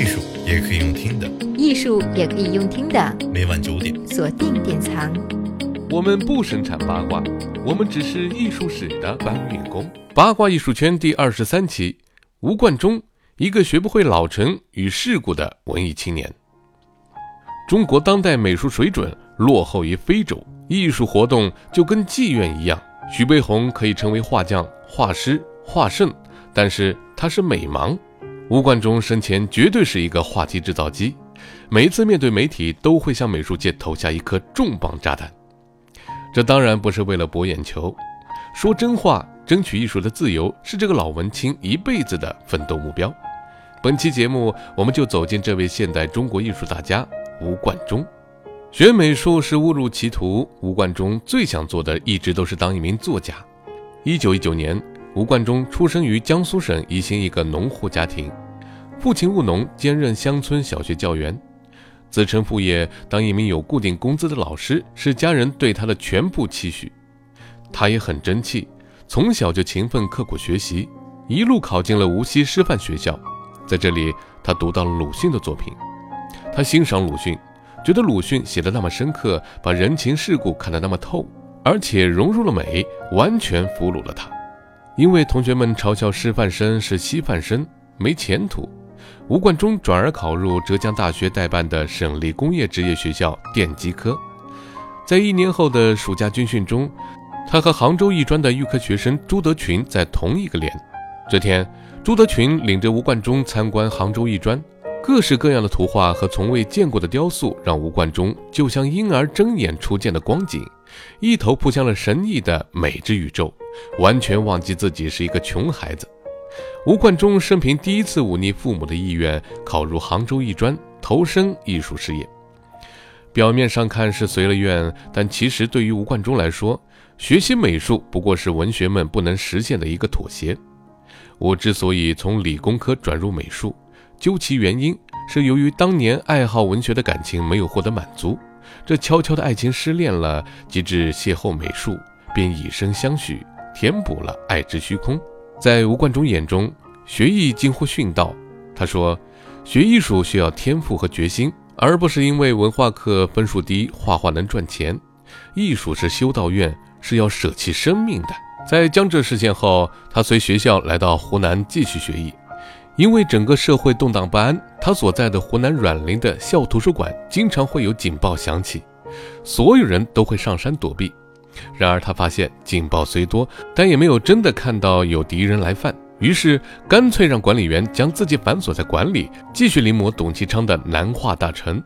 艺术也可以用听的，艺术也可以用听的。每晚九点，锁定典藏。我们不生产八卦，我们只是艺术史的搬运工。八卦艺术圈第二十三期，吴冠中，一个学不会老成与世故的文艺青年。中国当代美术水准落后于非洲，艺术活动就跟妓院一样。徐悲鸿可以成为画匠、画师、画圣，但是他是美盲。吴冠中生前绝对是一个话题制造机，每一次面对媒体都会向美术界投下一颗重磅炸弹。这当然不是为了博眼球，说真话，争取艺术的自由是这个老文青一辈子的奋斗目标。本期节目，我们就走进这位现代中国艺术大家吴冠中。学美术是误入歧途，吴冠中最想做的一直都是当一名作家。一九一九年。吴冠中出生于江苏省宜兴一个农户家庭，父亲务农，兼任乡村小学教员，子承父业，当一名有固定工资的老师是家人对他的全部期许。他也很争气，从小就勤奋刻苦学习，一路考进了无锡师范学校，在这里他读到了鲁迅的作品，他欣赏鲁迅，觉得鲁迅写的那么深刻，把人情世故看得那么透，而且融入了美，完全俘虏了他。因为同学们嘲笑师范生是稀饭生，没前途，吴冠中转而考入浙江大学代办的省立工业职业学校电机科。在一年后的暑假军训中，他和杭州艺专的预科学生朱德群在同一个连。这天，朱德群领着吴冠中参观杭州艺专，各式各样的图画和从未见过的雕塑，让吴冠中就像婴儿睁眼初见的光景，一头扑向了神异的美之宇宙。完全忘记自己是一个穷孩子。吴冠中生平第一次忤逆父母的意愿，考入杭州艺专，投身艺术事业。表面上看是随了愿，但其实对于吴冠中来说，学习美术不过是文学们不能实现的一个妥协。我之所以从理工科转入美术，究其原因，是由于当年爱好文学的感情没有获得满足，这悄悄的爱情失恋了，及至邂逅美术。便以身相许，填补了爱之虚空。在吴冠中眼中，学艺近乎殉道。他说：“学艺术需要天赋和决心，而不是因为文化课分数低，画画能赚钱。艺术是修道院，是要舍弃生命的。”在江浙事件后，他随学校来到湖南继续学艺。因为整个社会动荡不安，他所在的湖南阮陵的校图书馆经常会有警报响起，所有人都会上山躲避。然而他发现警报虽多，但也没有真的看到有敌人来犯，于是干脆让管理员将自己反锁在馆里，继续临摹董其昌的南画大成。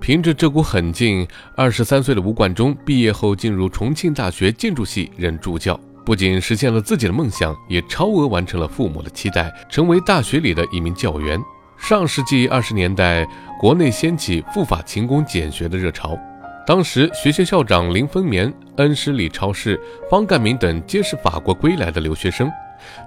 凭着这股狠劲，二十三岁的吴冠中毕业后进入重庆大学建筑系任助教，不仅实现了自己的梦想，也超额完成了父母的期待，成为大学里的一名教员。上世纪二十年代，国内掀起赴法勤工俭学的热潮。当时，学校校长林风眠、恩师李超世、方干民等皆是法国归来的留学生。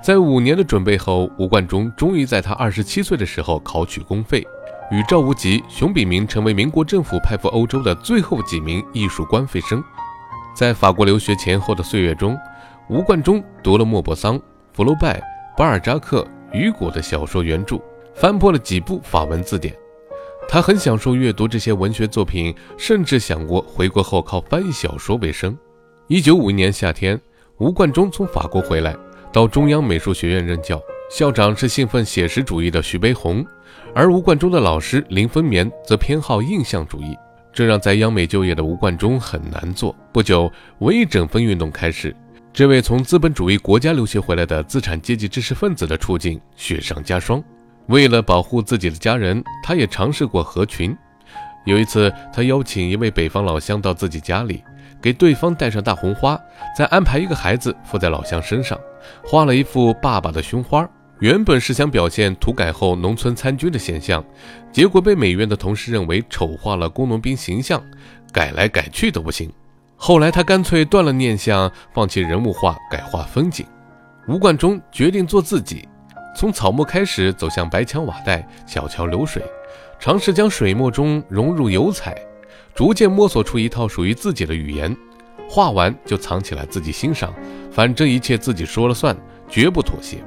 在五年的准备后，吴冠中终于在他二十七岁的时候考取公费，与赵无极、熊秉明成为民国政府派赴欧洲的最后几名艺术官费生。在法国留学前后的岁月中，吴冠中读了莫泊桑、福楼拜、巴尔扎克、雨果的小说原著，翻破了几部法文字典。他很享受阅读这些文学作品，甚至想过回国后靠翻译小说为生。一九五一年夏天，吴冠中从法国回来，到中央美术学院任教，校长是信奉写实主义的徐悲鸿，而吴冠中的老师林风眠则偏好印象主义，这让在央美就业的吴冠中很难做。不久，文艺整风运动开始，这位从资本主义国家留学回来的资产阶级知识分子的处境雪上加霜。为了保护自己的家人，他也尝试过合群。有一次，他邀请一位北方老乡到自己家里，给对方戴上大红花，再安排一个孩子附在老乡身上，画了一幅爸爸的胸花。原本是想表现土改后农村参军的现象，结果被美院的同事认为丑化了工农兵形象，改来改去都不行。后来他干脆断了念想，放弃人物画，改画风景。吴冠中决定做自己。从草木开始，走向白墙瓦带、小桥流水，尝试将水墨中融入油彩，逐渐摸索出一套属于自己的语言。画完就藏起来自己欣赏，反正一切自己说了算，绝不妥协。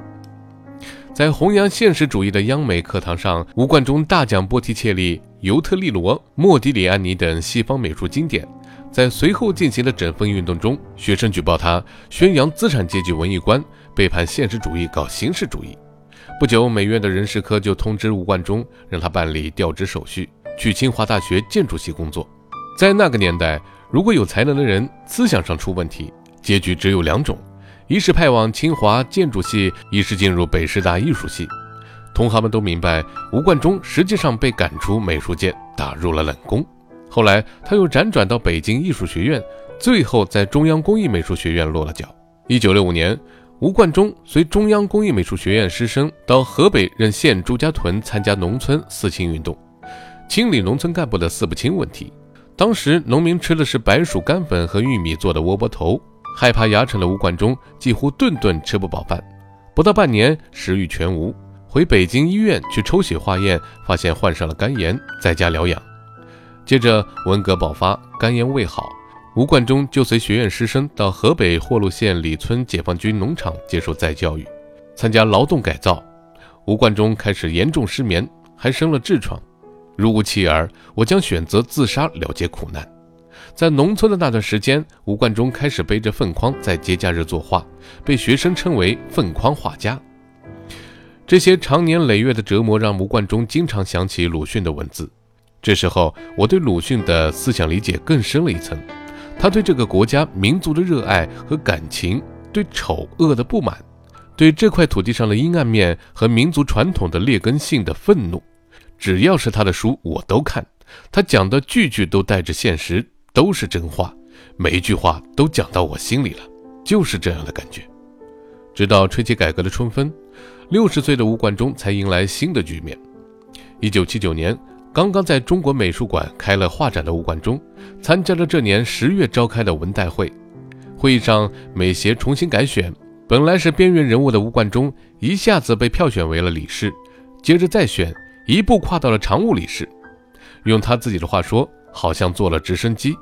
在弘扬现实主义的央美课堂上，吴冠中大讲波提切利、尤特利罗、莫迪里安尼等西方美术经典。在随后进行的整风运动中，学生举报他宣扬资产阶级文艺观，背叛现实主义，搞形式主义。不久，美院的人事科就通知吴冠中，让他办理调职手续，去清华大学建筑系工作。在那个年代，如果有才能的人思想上出问题，结局只有两种。一是派往清华建筑系，一是进入北师大艺术系。同行们都明白，吴冠中实际上被赶出美术界，打入了冷宫。后来，他又辗转到北京艺术学院，最后在中央工艺美术学院落了脚。一九六五年，吴冠中随中央工艺美术学院师生到河北任县朱家屯参加农村四清运动，清理农村干部的四不清问题。当时，农民吃的是白薯干粉和玉米做的窝窝头。害怕牙齿的吴冠中几乎顿顿吃不饱饭，不到半年食欲全无，回北京医院去抽血化验，发现患上了肝炎，在家疗养。接着文革爆发，肝炎未好，吴冠中就随学院师生到河北霍路县李村解放军农场接受再教育，参加劳动改造。吴冠中开始严重失眠，还生了痔疮。如无妻儿，我将选择自杀了结苦难。在农村的那段时间，吴冠中开始背着粪筐在节假日作画，被学生称为“粪筐画家”。这些长年累月的折磨让吴冠中经常想起鲁迅的文字。这时候，我对鲁迅的思想理解更深了一层：他对这个国家民族的热爱和感情，对丑恶的不满，对这块土地上的阴暗面和民族传统的劣根性的愤怒。只要是他的书，我都看。他讲的句句都带着现实。都是真话，每一句话都讲到我心里了，就是这样的感觉。直到吹起改革的春风，六十岁的吴冠中才迎来新的局面。一九七九年，刚刚在中国美术馆开了画展的吴冠中，参加了这年十月召开的文代会。会议上，美协重新改选，本来是边缘人物的吴冠中一下子被票选为了理事，接着再选，一步跨到了常务理事。用他自己的话说，好像坐了直升机。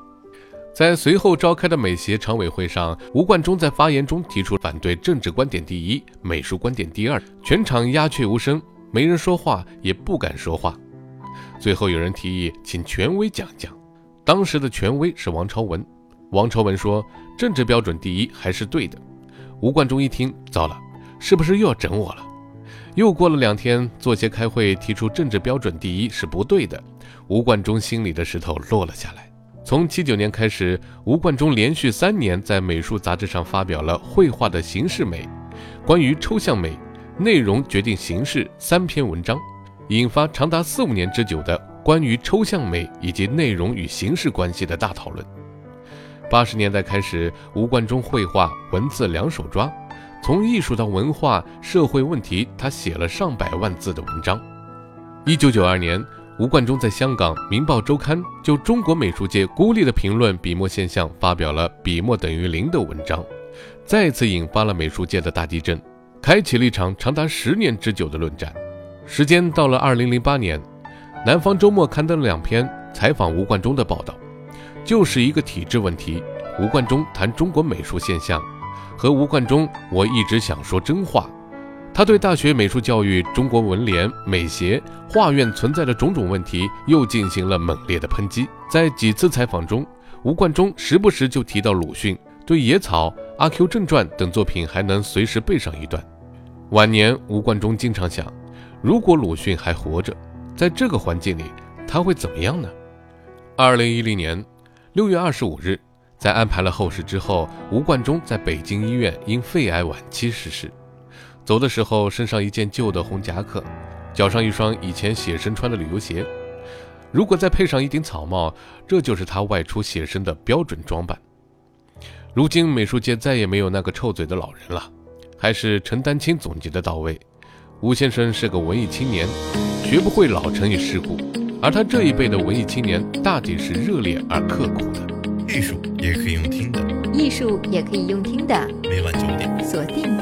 在随后召开的美协常委会上，吴冠中在发言中提出反对政治观点第一，美术观点第二。全场鸦雀无声，没人说话，也不敢说话。最后有人提议请权威讲讲，当时的权威是王朝文。王朝文说：“政治标准第一还是对的。”吴冠中一听，糟了，是不是又要整我了？又过了两天，作协开会提出政治标准第一是不对的。吴冠中心里的石头落了下来。从七九年开始，吴冠中连续三年在美术杂志上发表了《绘画的形式美》、关于抽象美、内容决定形式三篇文章，引发长达四五年之久的关于抽象美以及内容与形式关系的大讨论。八十年代开始，吴冠中绘画文字两手抓，从艺术到文化、社会问题，他写了上百万字的文章。一九九二年。吴冠中在香港《明报周刊》就中国美术界孤立的评论笔墨现象发表了“笔墨等于零”的文章，再次引发了美术界的大地震，开启了一场长达十年之久的论战。时间到了二零零八年，《南方周末》刊登了两篇采访吴冠中的报道，就是一个体制问题。吴冠中谈中国美术现象，和吴冠中，我一直想说真话。他对大学美术教育、中国文联、美协、画院存在的种种问题又进行了猛烈的抨击。在几次采访中，吴冠中时不时就提到鲁迅，对《野草》《阿 Q 正传》等作品还能随时背上一段。晚年，吴冠中经常想，如果鲁迅还活着，在这个环境里，他会怎么样呢？二零一零年六月二十五日，在安排了后事之后，吴冠中在北京医院因肺癌晚期逝世。走的时候，身上一件旧的红夹克，脚上一双以前写生穿的旅游鞋。如果再配上一顶草帽，这就是他外出写生的标准装扮。如今美术界再也没有那个臭嘴的老人了，还是陈丹青总结的到位：吴先生是个文艺青年，学不会老成与世故。而他这一辈的文艺青年，大抵是热烈而刻苦的。艺术也可以用听的，艺术也可以用听的。每晚九点，锁定。